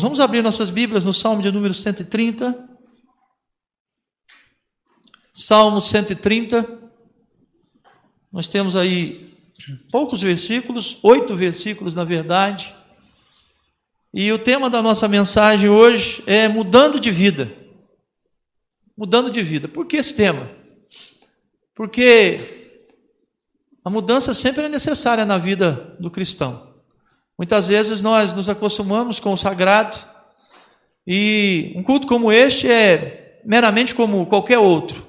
Vamos abrir nossas Bíblias no Salmo de número 130. Salmo 130. Nós temos aí poucos versículos, oito versículos na verdade. E o tema da nossa mensagem hoje é mudando de vida. Mudando de vida. Por que esse tema? Porque a mudança sempre é necessária na vida do cristão. Muitas vezes nós nos acostumamos com o sagrado e um culto como este é meramente como qualquer outro.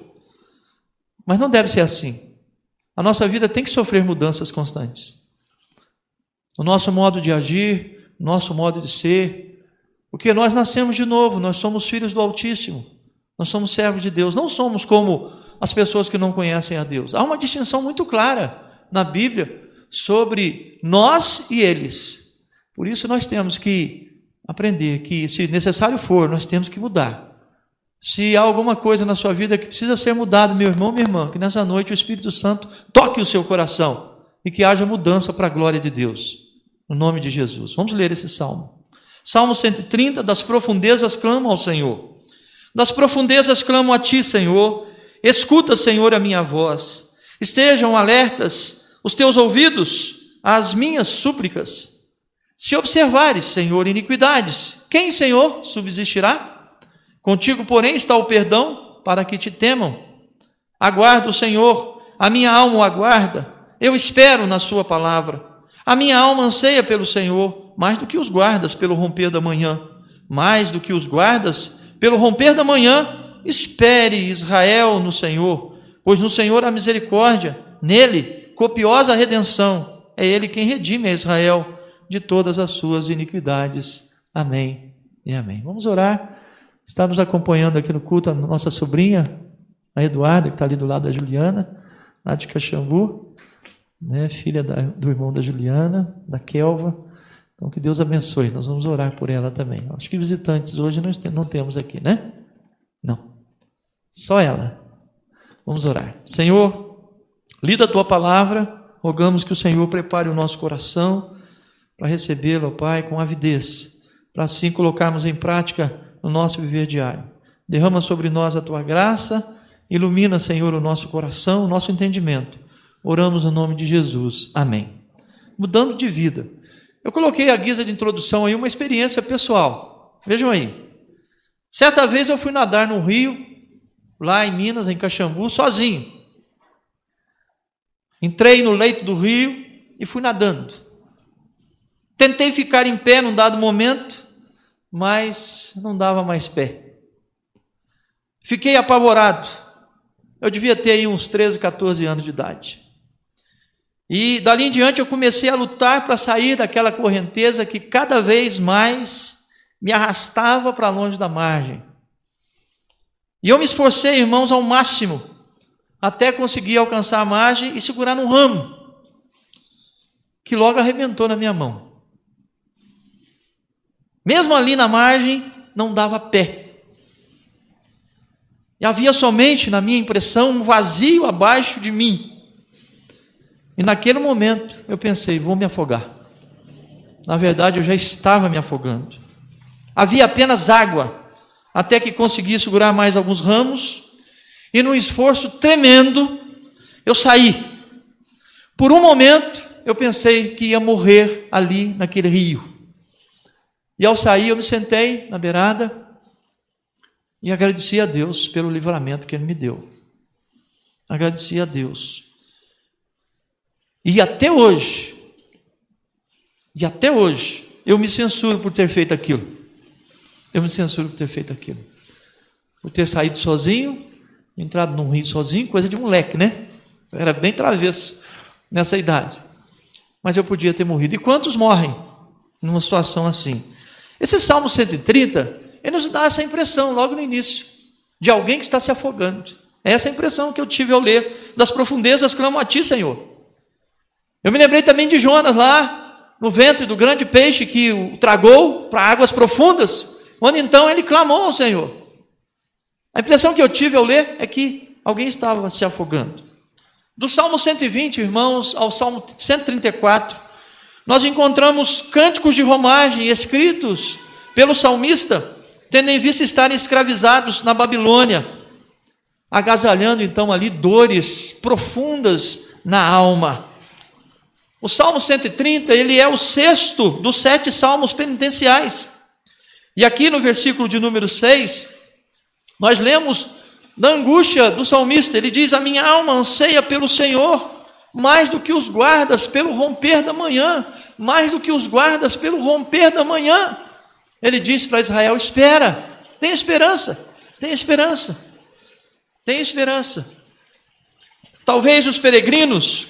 Mas não deve ser assim. A nossa vida tem que sofrer mudanças constantes. O nosso modo de agir, nosso modo de ser, porque nós nascemos de novo, nós somos filhos do Altíssimo, nós somos servos de Deus, não somos como as pessoas que não conhecem a Deus. Há uma distinção muito clara na Bíblia sobre nós e eles. Por isso nós temos que aprender que, se necessário for, nós temos que mudar. Se há alguma coisa na sua vida que precisa ser mudado, meu irmão, minha irmã, que nessa noite o Espírito Santo toque o seu coração e que haja mudança para a glória de Deus. No nome de Jesus. Vamos ler esse salmo. Salmo 130, das profundezas clamo ao Senhor. Das profundezas clamo a ti, Senhor. Escuta, Senhor, a minha voz. Estejam alertas os teus ouvidos às minhas súplicas. Se observares, Senhor, iniquidades, quem, Senhor, subsistirá? Contigo, porém, está o perdão para que te temam. Aguardo o Senhor, a minha alma o aguarda, eu espero na Sua palavra. A minha alma anseia pelo Senhor, mais do que os guardas pelo romper da manhã. Mais do que os guardas pelo romper da manhã, espere Israel no Senhor, pois no Senhor há misericórdia, nele copiosa redenção. É Ele quem redime a Israel de todas as suas iniquidades. Amém e amém. Vamos orar. Está nos acompanhando aqui no culto a nossa sobrinha, a Eduarda, que está ali do lado da Juliana, lá de Caxambu, né, filha da, do irmão da Juliana, da Kelva. Então, que Deus abençoe. Nós vamos orar por ela também. Acho que visitantes hoje nós não temos aqui, né? Não. Só ela. Vamos orar. Senhor, Lida a tua palavra, rogamos que o Senhor prepare o nosso coração para recebê-lo, Pai, com avidez, para assim colocarmos em prática no nosso viver diário. Derrama sobre nós a tua graça, ilumina, Senhor, o nosso coração, o nosso entendimento. Oramos no nome de Jesus. Amém. Mudando de vida. Eu coloquei a guisa de introdução aí uma experiência pessoal. Vejam aí. Certa vez eu fui nadar no rio, lá em Minas, em Caxambu, sozinho. Entrei no leito do rio e fui nadando. Tentei ficar em pé num dado momento, mas não dava mais pé. Fiquei apavorado. Eu devia ter aí uns 13, 14 anos de idade. E dali em diante eu comecei a lutar para sair daquela correnteza que cada vez mais me arrastava para longe da margem. E eu me esforcei, irmãos, ao máximo até conseguir alcançar a margem e segurar num ramo, que logo arrebentou na minha mão. Mesmo ali na margem, não dava pé. E havia somente, na minha impressão, um vazio abaixo de mim. E naquele momento eu pensei, vou me afogar. Na verdade, eu já estava me afogando. Havia apenas água, até que consegui segurar mais alguns ramos e num esforço tremendo, eu saí. Por um momento, eu pensei que ia morrer ali naquele rio. E ao sair, eu me sentei na beirada e agradeci a Deus pelo livramento que Ele me deu. Agradeci a Deus. E até hoje, e até hoje, eu me censuro por ter feito aquilo. Eu me censuro por ter feito aquilo. Por ter saído sozinho, entrado num rio sozinho, coisa de moleque, né? Eu era bem travesso nessa idade. Mas eu podia ter morrido. E quantos morrem numa situação assim? Esse Salmo 130, ele nos dá essa impressão logo no início, de alguém que está se afogando. É essa impressão que eu tive ao ler. Das profundezas clamo a ti, Senhor. Eu me lembrei também de Jonas lá, no ventre do grande peixe que o tragou para águas profundas, quando então ele clamou ao Senhor. A impressão que eu tive ao ler é que alguém estava se afogando. Do Salmo 120, irmãos, ao Salmo 134, nós encontramos cânticos de romagem escritos pelo salmista, tendo em vista estarem escravizados na Babilônia, agasalhando então ali dores profundas na alma. O Salmo 130, ele é o sexto dos sete salmos penitenciais. E aqui no versículo de número 6, nós lemos da angústia do salmista. Ele diz: A minha alma anseia pelo Senhor, mais do que os guardas pelo romper da manhã, mais do que os guardas pelo romper da manhã. Ele diz para Israel: Espera, tem esperança, tem esperança, tem esperança. Talvez os peregrinos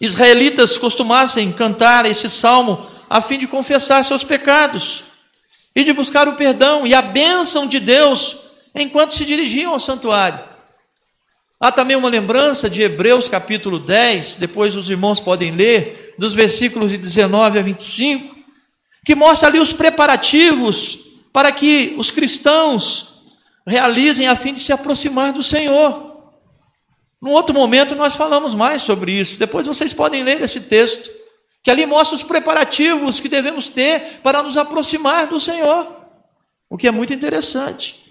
israelitas costumassem cantar esse salmo a fim de confessar seus pecados e de buscar o perdão e a bênção de Deus enquanto se dirigiam ao santuário. Há também uma lembrança de Hebreus capítulo 10, depois os irmãos podem ler, dos versículos de 19 a 25, que mostra ali os preparativos para que os cristãos realizem a fim de se aproximar do Senhor. Num outro momento nós falamos mais sobre isso. Depois vocês podem ler esse texto, que ali mostra os preparativos que devemos ter para nos aproximar do Senhor, o que é muito interessante.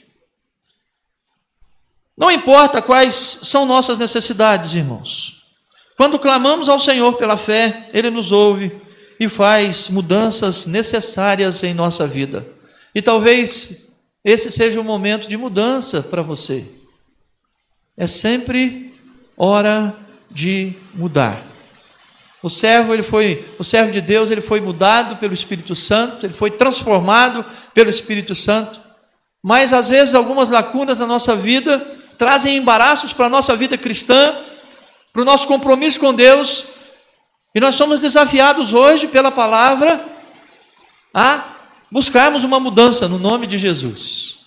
Não importa quais são nossas necessidades, irmãos. Quando clamamos ao Senhor pela fé, Ele nos ouve e faz mudanças necessárias em nossa vida. E talvez esse seja o momento de mudança para você. É sempre hora de mudar. O servo, ele foi, o servo de Deus, ele foi mudado pelo Espírito Santo, ele foi transformado pelo Espírito Santo. Mas às vezes algumas lacunas na nossa vida trazem embaraços para a nossa vida cristã, para o nosso compromisso com Deus. E nós somos desafiados hoje pela palavra a buscarmos uma mudança no nome de Jesus.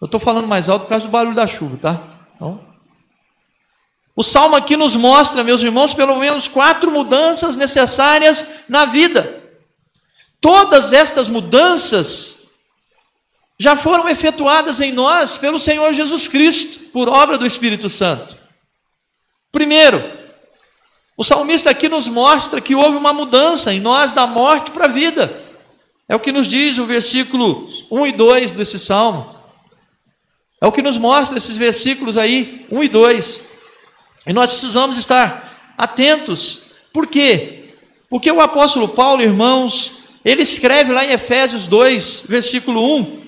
Eu estou falando mais alto por causa do barulho da chuva, tá? Então, o salmo aqui nos mostra, meus irmãos, pelo menos quatro mudanças necessárias na vida. Todas estas mudanças já foram efetuadas em nós pelo Senhor Jesus Cristo, por obra do Espírito Santo. Primeiro, o salmista aqui nos mostra que houve uma mudança em nós da morte para a vida. É o que nos diz o versículo 1 e 2 desse salmo. É o que nos mostra esses versículos aí, 1 e 2. E nós precisamos estar atentos. Por quê? Porque o apóstolo Paulo, irmãos, ele escreve lá em Efésios 2, versículo 1,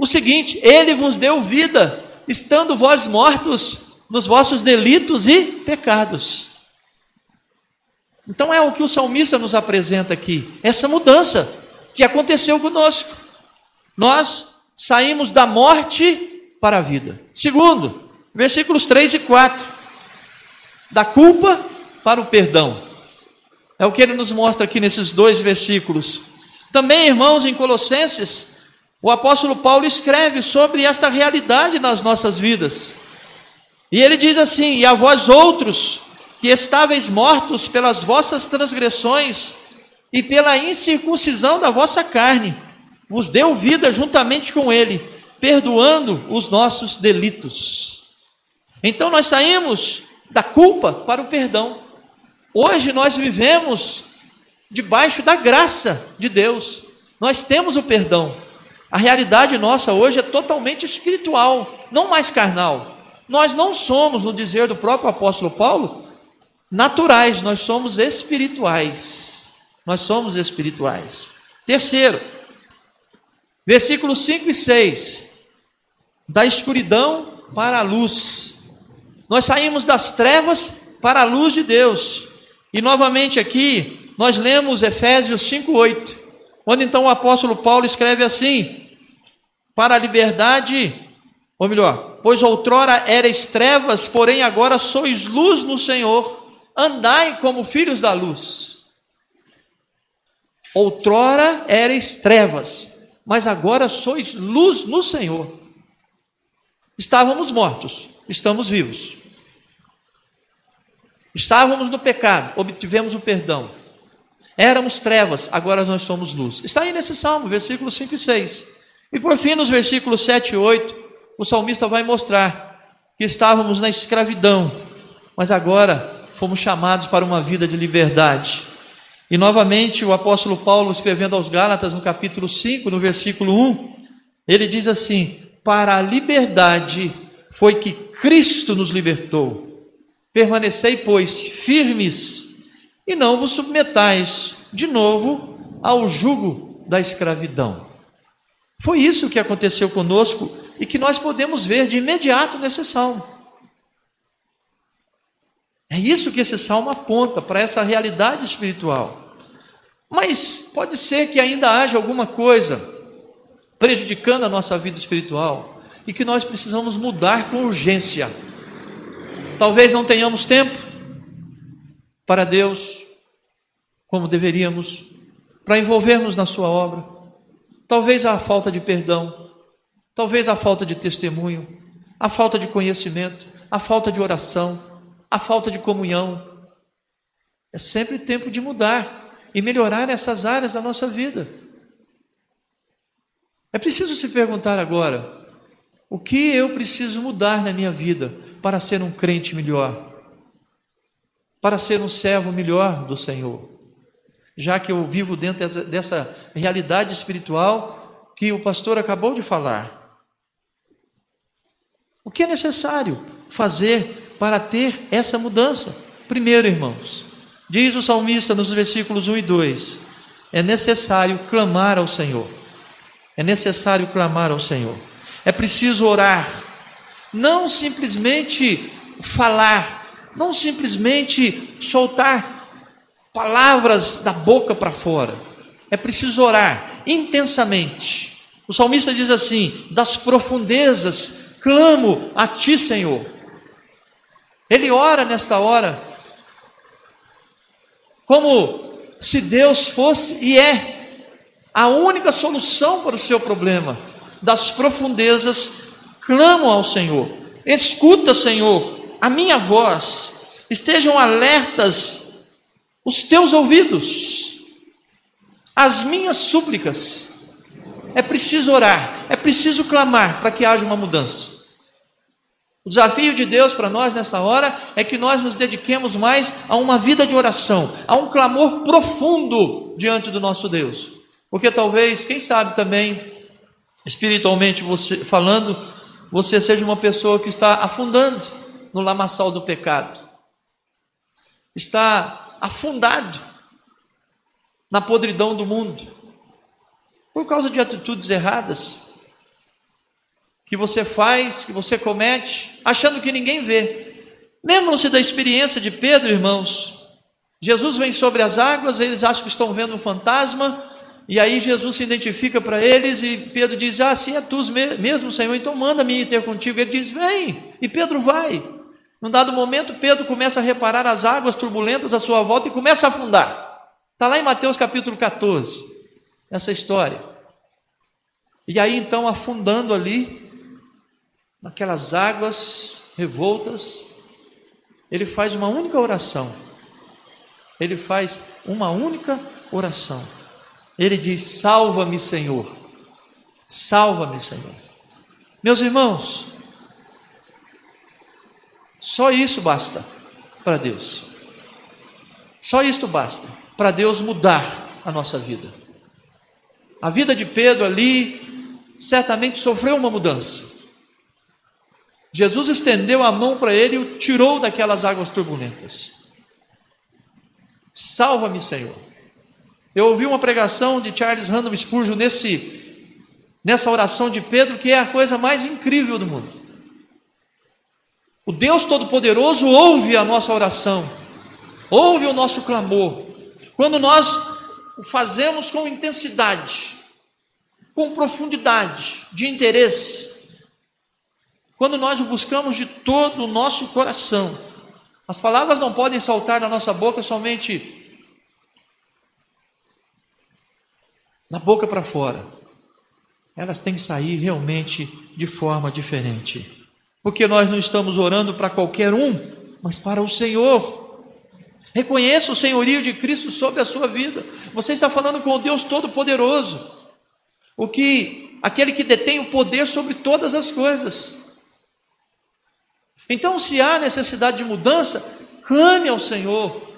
o seguinte: Ele vos deu vida, estando vós mortos nos vossos delitos e pecados. Então é o que o salmista nos apresenta aqui, essa mudança que aconteceu conosco. Nós saímos da morte para a vida. Segundo, versículos 3 e 4 da culpa para o perdão. É o que ele nos mostra aqui nesses dois versículos. Também, irmãos, em Colossenses, o apóstolo Paulo escreve sobre esta realidade nas nossas vidas. E ele diz assim: E a vós outros, que estáveis mortos pelas vossas transgressões e pela incircuncisão da vossa carne, vos deu vida juntamente com ele, perdoando os nossos delitos. Então nós saímos da culpa para o perdão. Hoje nós vivemos debaixo da graça de Deus. Nós temos o perdão. A realidade nossa hoje é totalmente espiritual, não mais carnal. Nós não somos, no dizer do próprio apóstolo Paulo, naturais, nós somos espirituais. Nós somos espirituais. Terceiro, versículos 5 e 6. Da escuridão para a luz. Nós saímos das trevas para a luz de Deus. E novamente aqui, nós lemos Efésios 5:8, onde então o apóstolo Paulo escreve assim: Para a liberdade, ou melhor, pois outrora erais trevas, porém agora sois luz no Senhor. Andai como filhos da luz. Outrora erais trevas, mas agora sois luz no Senhor. Estávamos mortos, estamos vivos. Estávamos no pecado, obtivemos o perdão. Éramos trevas, agora nós somos luz. Está aí nesse salmo, versículos 5 e 6. E por fim, nos versículos 7 e 8, o salmista vai mostrar que estávamos na escravidão, mas agora fomos chamados para uma vida de liberdade. E novamente o apóstolo Paulo, escrevendo aos Gálatas, no capítulo 5, no versículo 1, ele diz assim: Para a liberdade foi que Cristo nos libertou. Permanecei, pois, firmes e não vos submetais de novo ao jugo da escravidão. Foi isso que aconteceu conosco e que nós podemos ver de imediato nesse salmo. É isso que esse salmo aponta para essa realidade espiritual. Mas pode ser que ainda haja alguma coisa prejudicando a nossa vida espiritual e que nós precisamos mudar com urgência. Talvez não tenhamos tempo para Deus como deveríamos, para envolvermos na Sua obra. Talvez a falta de perdão, talvez a falta de testemunho, a falta de conhecimento, a falta de oração a falta de comunhão. É sempre tempo de mudar e melhorar essas áreas da nossa vida. É preciso se perguntar agora: o que eu preciso mudar na minha vida para ser um crente melhor? Para ser um servo melhor do Senhor? Já que eu vivo dentro dessa realidade espiritual que o pastor acabou de falar. O que é necessário fazer para ter essa mudança. Primeiro, irmãos, diz o salmista nos versículos 1 e 2: é necessário clamar ao Senhor. É necessário clamar ao Senhor. É preciso orar, não simplesmente falar, não simplesmente soltar palavras da boca para fora. É preciso orar intensamente. O salmista diz assim: das profundezas clamo a ti, Senhor. Ele ora nesta hora, como se Deus fosse e é a única solução para o seu problema. Das profundezas, clamo ao Senhor. Escuta, Senhor, a minha voz. Estejam alertas os teus ouvidos, as minhas súplicas. É preciso orar, é preciso clamar para que haja uma mudança. O desafio de Deus para nós nessa hora é que nós nos dediquemos mais a uma vida de oração, a um clamor profundo diante do nosso Deus. Porque talvez, quem sabe também, espiritualmente você, falando, você seja uma pessoa que está afundando no lamaçal do pecado, está afundado na podridão do mundo, por causa de atitudes erradas, que você faz, que você comete, achando que ninguém vê. Lembram-se da experiência de Pedro, irmãos? Jesus vem sobre as águas, eles acham que estão vendo um fantasma, e aí Jesus se identifica para eles e Pedro diz: Ah, sim, é tu mesmo, Senhor, então manda-me ir ter contigo. Ele diz: Vem, e Pedro vai. Num dado momento, Pedro começa a reparar as águas turbulentas à sua volta e começa a afundar. Está lá em Mateus capítulo 14, essa história. E aí então, afundando ali, naquelas águas revoltas, ele faz uma única oração. Ele faz uma única oração. Ele diz: Salva-me, Senhor. Salva-me, Senhor. Meus irmãos, só isso basta para Deus. Só isto basta para Deus mudar a nossa vida. A vida de Pedro ali certamente sofreu uma mudança. Jesus estendeu a mão para ele e o tirou daquelas águas turbulentas. Salva-me, Senhor. Eu ouvi uma pregação de Charles Random Spurgeon nesse, nessa oração de Pedro, que é a coisa mais incrível do mundo. O Deus Todo-Poderoso ouve a nossa oração, ouve o nosso clamor, quando nós o fazemos com intensidade, com profundidade de interesse, quando nós o buscamos de todo o nosso coração. As palavras não podem saltar da nossa boca somente da boca para fora. Elas têm que sair realmente de forma diferente. Porque nós não estamos orando para qualquer um, mas para o Senhor. Reconheça o senhorio de Cristo sobre a sua vida. Você está falando com o Deus Todo-Poderoso, o que aquele que detém o poder sobre todas as coisas. Então, se há necessidade de mudança, clame ao Senhor.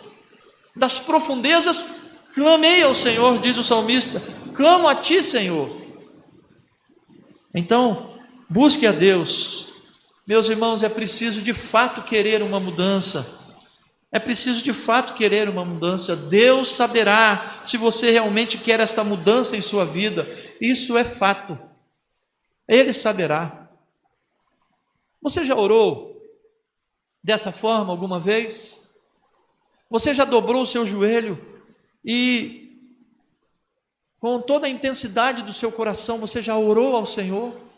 Das profundezas, Clamei ao Senhor, diz o salmista, clamo a ti, Senhor. Então, busque a Deus. Meus irmãos, é preciso de fato querer uma mudança. É preciso de fato querer uma mudança. Deus saberá se você realmente quer esta mudança em sua vida. Isso é fato. Ele saberá. Você já orou dessa forma alguma vez? Você já dobrou o seu joelho e, com toda a intensidade do seu coração, você já orou ao Senhor?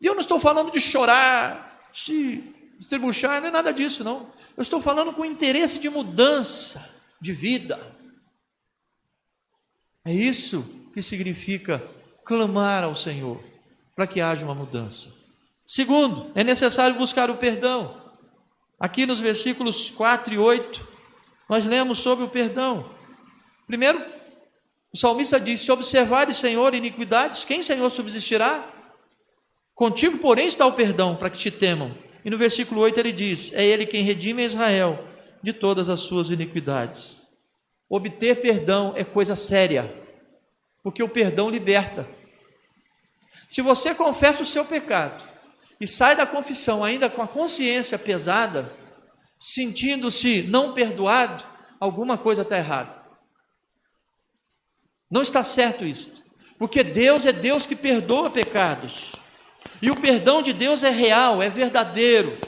E eu não estou falando de chorar, se estribuchar, não é nada disso, não. Eu estou falando com interesse de mudança de vida. É isso que significa clamar ao Senhor para que haja uma mudança. Segundo, é necessário buscar o perdão. Aqui nos versículos 4 e 8, nós lemos sobre o perdão. Primeiro, o salmista diz: Se observares, Senhor, iniquidades, quem, Senhor, subsistirá? Contigo, porém, está o perdão, para que te temam. E no versículo 8 ele diz: É Ele quem redime Israel de todas as suas iniquidades. Obter perdão é coisa séria, porque o perdão liberta. Se você confessa o seu pecado e sai da confissão ainda com a consciência pesada, sentindo-se não perdoado, alguma coisa está errada. Não está certo isso, porque Deus é Deus que perdoa pecados, e o perdão de Deus é real, é verdadeiro.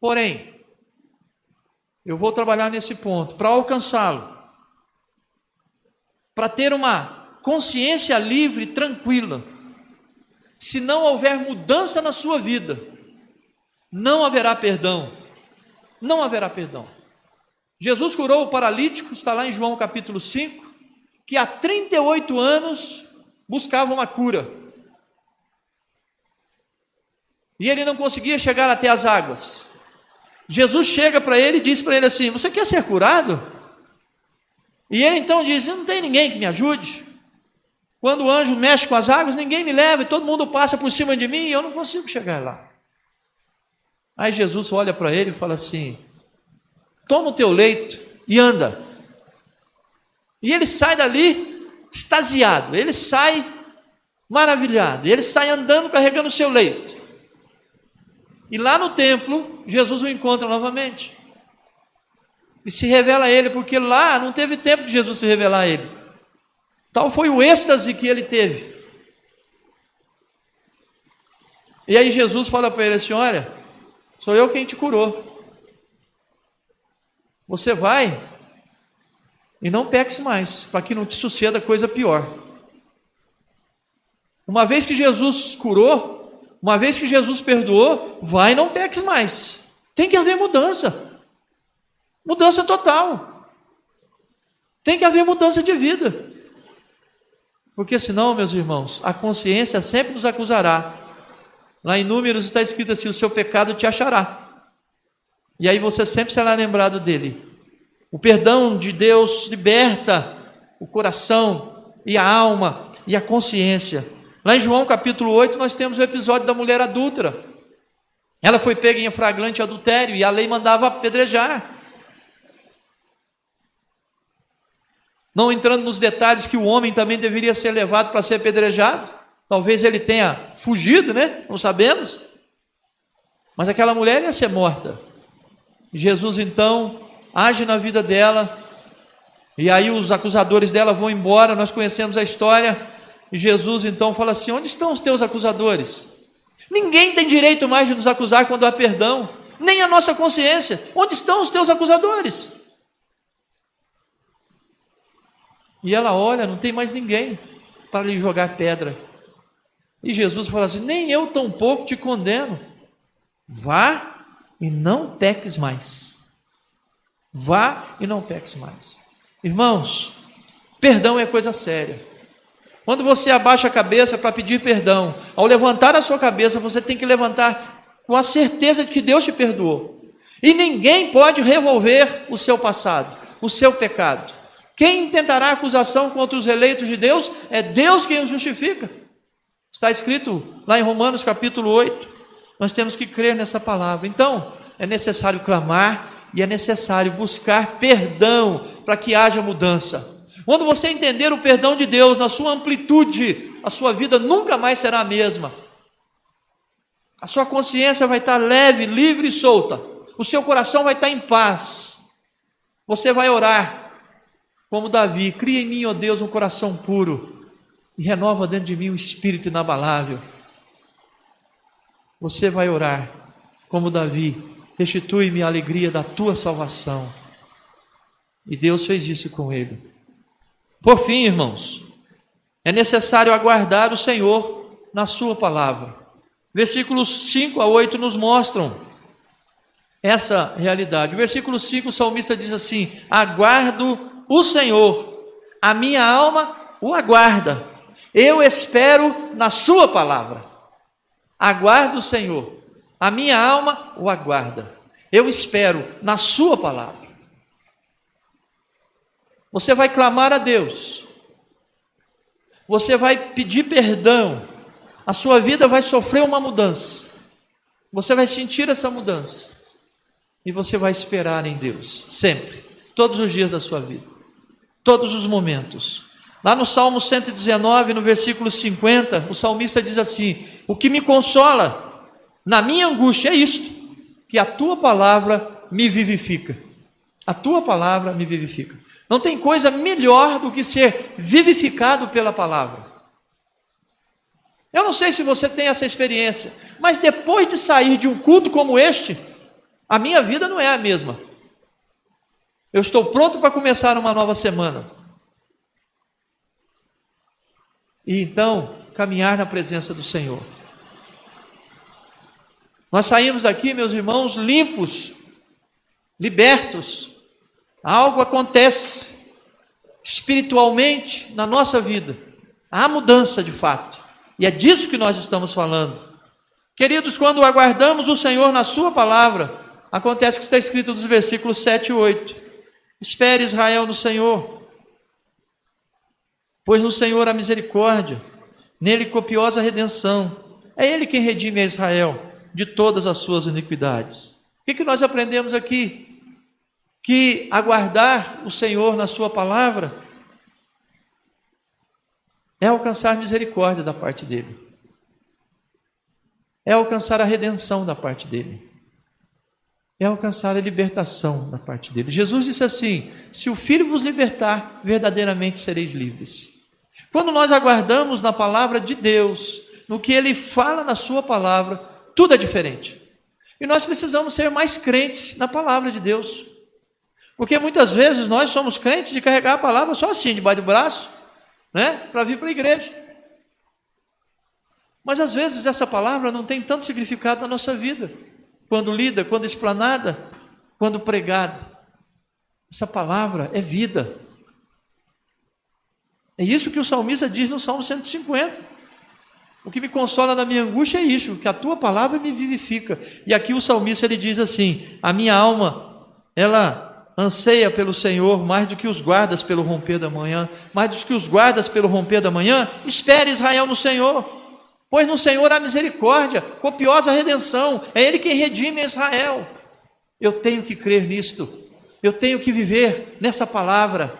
Porém, eu vou trabalhar nesse ponto, para alcançá-lo, para ter uma consciência livre, tranquila se não houver mudança na sua vida, não haverá perdão. Não haverá perdão. Jesus curou o paralítico, está lá em João capítulo 5, que há 38 anos buscava uma cura. E ele não conseguia chegar até as águas. Jesus chega para ele e diz para ele assim: Você quer ser curado? E ele então diz: Não tem ninguém que me ajude. Quando o anjo mexe com as águas, ninguém me leva e todo mundo passa por cima de mim e eu não consigo chegar lá. Aí Jesus olha para ele e fala assim: Toma o teu leito e anda. E ele sai dali extasiado, ele sai maravilhado, ele sai andando carregando o seu leito. E lá no templo, Jesus o encontra novamente. E se revela a ele, porque lá não teve tempo de Jesus se revelar a ele. Tal foi o êxtase que ele teve. E aí Jesus fala para ele assim: Olha, sou eu quem te curou. Você vai e não peques mais, para que não te suceda coisa pior. Uma vez que Jesus curou, uma vez que Jesus perdoou, vai e não peques mais. Tem que haver mudança. Mudança total. Tem que haver mudança de vida. Porque senão, meus irmãos, a consciência sempre nos acusará. Lá em Números está escrito assim: o seu pecado te achará. E aí você sempre será lembrado dele. O perdão de Deus liberta o coração e a alma e a consciência. Lá em João capítulo 8, nós temos o episódio da mulher adúltera. Ela foi pega em flagrante adultério e a lei mandava apedrejar. Não entrando nos detalhes que o homem também deveria ser levado para ser apedrejado. Talvez ele tenha fugido, né? Não sabemos. Mas aquela mulher ia ser morta. Jesus então age na vida dela. E aí os acusadores dela vão embora. Nós conhecemos a história. E Jesus então fala assim: Onde estão os teus acusadores? Ninguém tem direito mais de nos acusar quando há perdão, nem a nossa consciência. Onde estão os teus acusadores? E ela olha, não tem mais ninguém para lhe jogar pedra. E Jesus fala assim: Nem eu tampouco te condeno. Vá e não peques mais. Vá e não peques mais. Irmãos, perdão é coisa séria. Quando você abaixa a cabeça para pedir perdão, ao levantar a sua cabeça, você tem que levantar com a certeza de que Deus te perdoou. E ninguém pode revolver o seu passado, o seu pecado. Quem intentará acusação contra os eleitos de Deus é Deus quem os justifica. Está escrito lá em Romanos capítulo 8. Nós temos que crer nessa palavra. Então, é necessário clamar e é necessário buscar perdão para que haja mudança. Quando você entender o perdão de Deus na sua amplitude, a sua vida nunca mais será a mesma. A sua consciência vai estar leve, livre e solta. O seu coração vai estar em paz. Você vai orar como Davi: cria em mim, ó Deus, um coração puro e renova dentro de mim um espírito inabalável. Você vai orar como Davi: restitui-me a alegria da tua salvação. E Deus fez isso com ele. Por fim, irmãos, é necessário aguardar o Senhor na Sua palavra. Versículos 5 a 8 nos mostram essa realidade. Versículo 5, o salmista diz assim: Aguardo o Senhor, a minha alma o aguarda, eu espero na Sua palavra. Aguardo o Senhor, a minha alma o aguarda, eu espero na Sua palavra. Você vai clamar a Deus, você vai pedir perdão, a sua vida vai sofrer uma mudança, você vai sentir essa mudança, e você vai esperar em Deus, sempre, todos os dias da sua vida, todos os momentos. Lá no Salmo 119, no versículo 50, o salmista diz assim: O que me consola na minha angústia é isto, que a tua palavra me vivifica. A tua palavra me vivifica. Não tem coisa melhor do que ser vivificado pela palavra. Eu não sei se você tem essa experiência, mas depois de sair de um culto como este, a minha vida não é a mesma. Eu estou pronto para começar uma nova semana. E então, caminhar na presença do Senhor. Nós saímos aqui, meus irmãos, limpos, libertos, Algo acontece espiritualmente na nossa vida. Há mudança de fato. E é disso que nós estamos falando. Queridos, quando aguardamos o Senhor na Sua palavra, acontece que está escrito nos versículos 7 e 8. Espere Israel no Senhor, pois no Senhor há misericórdia, nele copiosa redenção. É Ele quem redime a Israel de todas as suas iniquidades. O que, que nós aprendemos aqui? Que aguardar o Senhor na Sua palavra é alcançar misericórdia da parte dEle, é alcançar a redenção da parte dEle, é alcançar a libertação da parte dEle. Jesus disse assim: Se o Filho vos libertar, verdadeiramente sereis livres. Quando nós aguardamos na palavra de Deus, no que Ele fala na Sua palavra, tudo é diferente. E nós precisamos ser mais crentes na palavra de Deus. Porque muitas vezes nós somos crentes de carregar a palavra só assim, debaixo do braço, né? Para vir para a igreja. Mas às vezes essa palavra não tem tanto significado na nossa vida. Quando lida, quando explanada, quando pregada. Essa palavra é vida. É isso que o salmista diz no Salmo 150. O que me consola na minha angústia é isso, que a tua palavra me vivifica. E aqui o salmista ele diz assim: a minha alma, ela anseia pelo Senhor mais do que os guardas pelo romper da manhã, mais do que os guardas pelo romper da manhã, espere Israel no Senhor, pois no Senhor há misericórdia, copiosa redenção, é Ele quem redime Israel. Eu tenho que crer nisto, eu tenho que viver nessa palavra.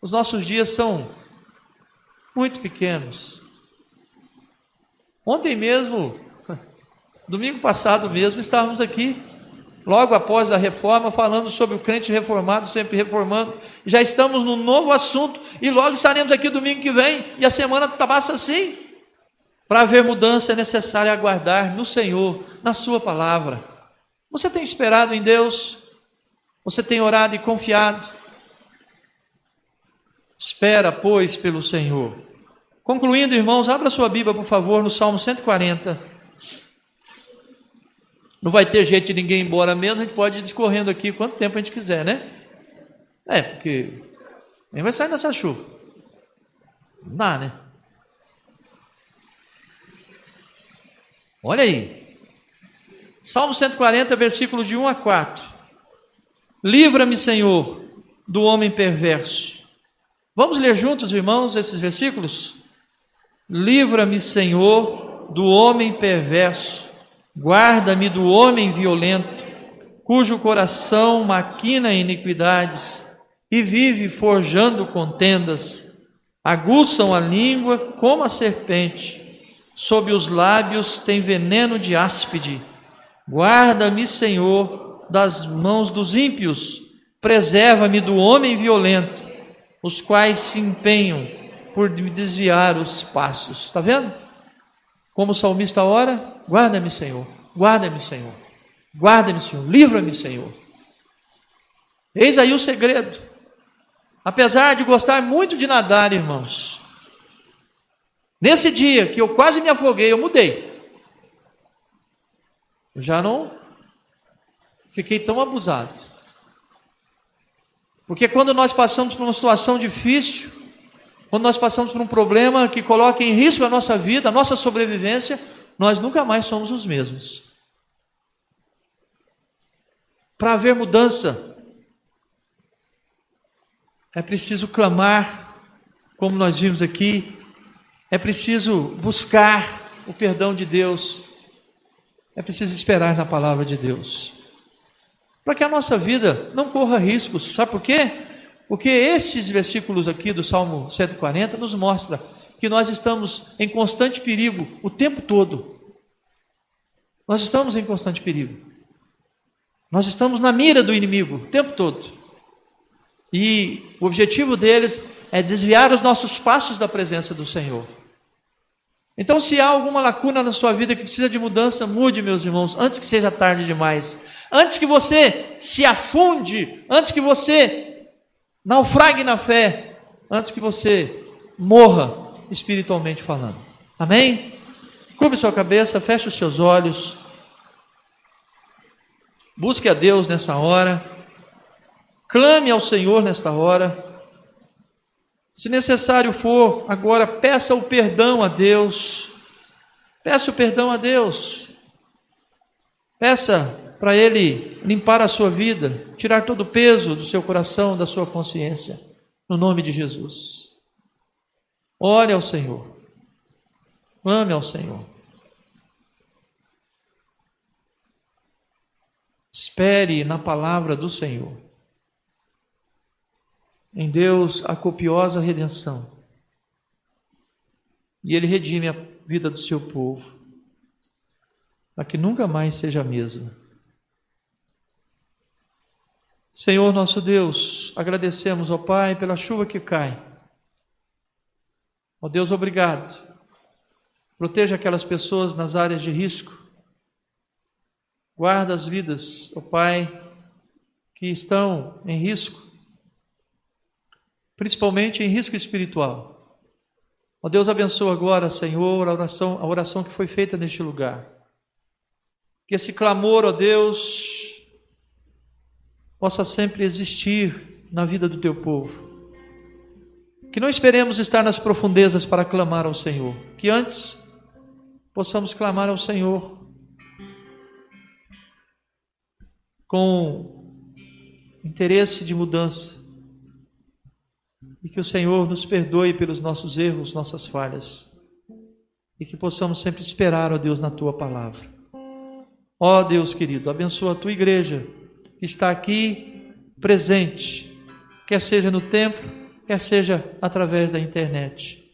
Os nossos dias são muito pequenos. Ontem mesmo, domingo passado mesmo, estávamos aqui logo após a reforma, falando sobre o crente reformado, sempre reformando. Já estamos num novo assunto e logo estaremos aqui domingo que vem e a semana passa assim. Para haver mudança é necessário aguardar no Senhor, na Sua palavra. Você tem esperado em Deus? Você tem orado e confiado? Espera, pois, pelo Senhor. Concluindo, irmãos, abra sua Bíblia, por favor, no Salmo 140. Não vai ter jeito de ninguém ir embora mesmo, a gente pode ir discorrendo aqui quanto tempo a gente quiser, né? É, porque nem vai sair nessa chuva. Não dá, né? Olha aí. Salmo 140, versículo de 1 a 4. Livra-me, Senhor, do homem perverso. Vamos ler juntos, irmãos, esses versículos? Livra-me, Senhor, do homem perverso Guarda-me do homem violento, cujo coração maquina iniquidades e vive forjando contendas. Aguçam a língua como a serpente, sob os lábios tem veneno de áspide. Guarda-me, Senhor, das mãos dos ímpios, preserva-me do homem violento, os quais se empenham por desviar os passos. Está vendo? Como o salmista ora, guarda-me, Senhor, guarda-me, Senhor, guarda-me, Senhor, livra-me, Senhor. Eis aí o segredo. Apesar de gostar muito de nadar, irmãos, nesse dia que eu quase me afoguei, eu mudei. Eu já não fiquei tão abusado. Porque quando nós passamos por uma situação difícil, quando nós passamos por um problema que coloca em risco a nossa vida, a nossa sobrevivência, nós nunca mais somos os mesmos. Para haver mudança, é preciso clamar, como nós vimos aqui, é preciso buscar o perdão de Deus, é preciso esperar na palavra de Deus. Para que a nossa vida não corra riscos. Sabe por quê? Porque esses versículos aqui do Salmo 140 nos mostra que nós estamos em constante perigo o tempo todo. Nós estamos em constante perigo. Nós estamos na mira do inimigo o tempo todo. E o objetivo deles é desviar os nossos passos da presença do Senhor. Então, se há alguma lacuna na sua vida que precisa de mudança, mude, meus irmãos, antes que seja tarde demais. Antes que você se afunde, antes que você naufrague na fé, antes que você morra espiritualmente falando. Amém? Curve sua cabeça, feche os seus olhos. Busque a Deus nessa hora. Clame ao Senhor nesta hora. Se necessário for, agora peça o perdão a Deus. Peça o perdão a Deus. Peça para Ele limpar a sua vida, tirar todo o peso do seu coração, da sua consciência, no nome de Jesus. Ore ao Senhor. Ame ao Senhor. Espere na palavra do Senhor. Em Deus a copiosa redenção. E Ele redime a vida do seu povo, para que nunca mais seja a mesma. Senhor nosso Deus, agradecemos, ó Pai, pela chuva que cai. Ó Deus, obrigado. Proteja aquelas pessoas nas áreas de risco. Guarda as vidas, ó Pai, que estão em risco principalmente em risco espiritual. Ó Deus, abençoa agora, Senhor, a oração, a oração que foi feita neste lugar. Que esse clamor, ó Deus, possa sempre existir na vida do teu povo. Que não esperemos estar nas profundezas para clamar ao Senhor, que antes possamos clamar ao Senhor com interesse de mudança, e que o Senhor nos perdoe pelos nossos erros, nossas falhas. E que possamos sempre esperar, ó Deus, na tua palavra. Ó Deus querido, abençoa a tua igreja que está aqui presente, quer seja no templo, quer seja através da internet.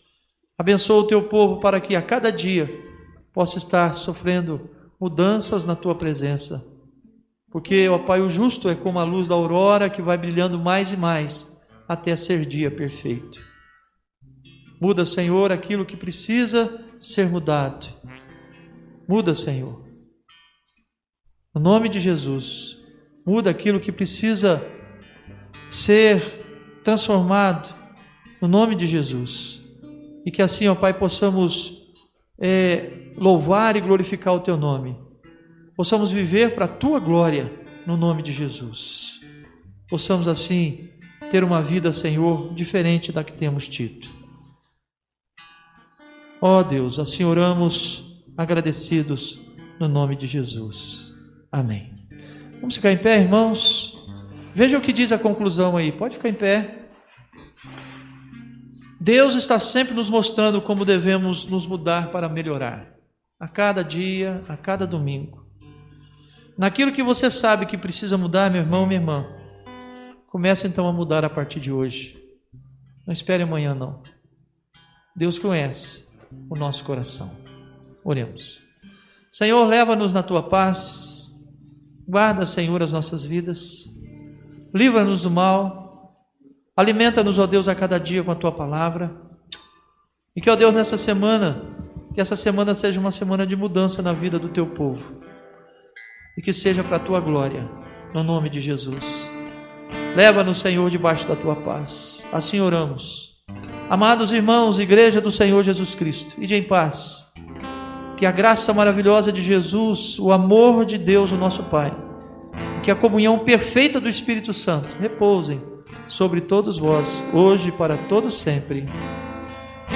Abençoa o teu povo para que a cada dia possa estar sofrendo mudanças na tua presença. Porque, ó Pai, o justo é como a luz da aurora que vai brilhando mais e mais até ser dia perfeito. Muda, Senhor, aquilo que precisa ser mudado. Muda, Senhor. No nome de Jesus, muda aquilo que precisa ser transformado. No nome de Jesus. E que assim, ó Pai, possamos é, louvar e glorificar o Teu nome. Possamos viver para a Tua glória, no nome de Jesus. Possamos assim ter uma vida, Senhor, diferente da que temos tido. Ó Deus, assim oramos agradecidos no nome de Jesus. Amém. Vamos ficar em pé, irmãos? Veja o que diz a conclusão aí. Pode ficar em pé. Deus está sempre nos mostrando como devemos nos mudar para melhorar. a cada dia, a cada domingo. Naquilo que você sabe que precisa mudar, meu irmão, minha irmã, comece então a mudar a partir de hoje. Não espere amanhã, não. Deus conhece o nosso coração. Oremos. Senhor, leva-nos na tua paz. Guarda, Senhor, as nossas vidas. Livra-nos do mal. Alimenta-nos, ó Deus, a cada dia com a tua palavra. E que, ó Deus, nessa semana, que essa semana seja uma semana de mudança na vida do teu povo. E que seja para a tua glória, no nome de Jesus. Leva-nos, Senhor, debaixo da tua paz. Assim oramos. Amados irmãos, igreja do Senhor Jesus Cristo, ide em paz. Que a graça maravilhosa de Jesus, o amor de Deus, o nosso Pai, que a comunhão perfeita do Espírito Santo repousem sobre todos vós, hoje e para todos sempre.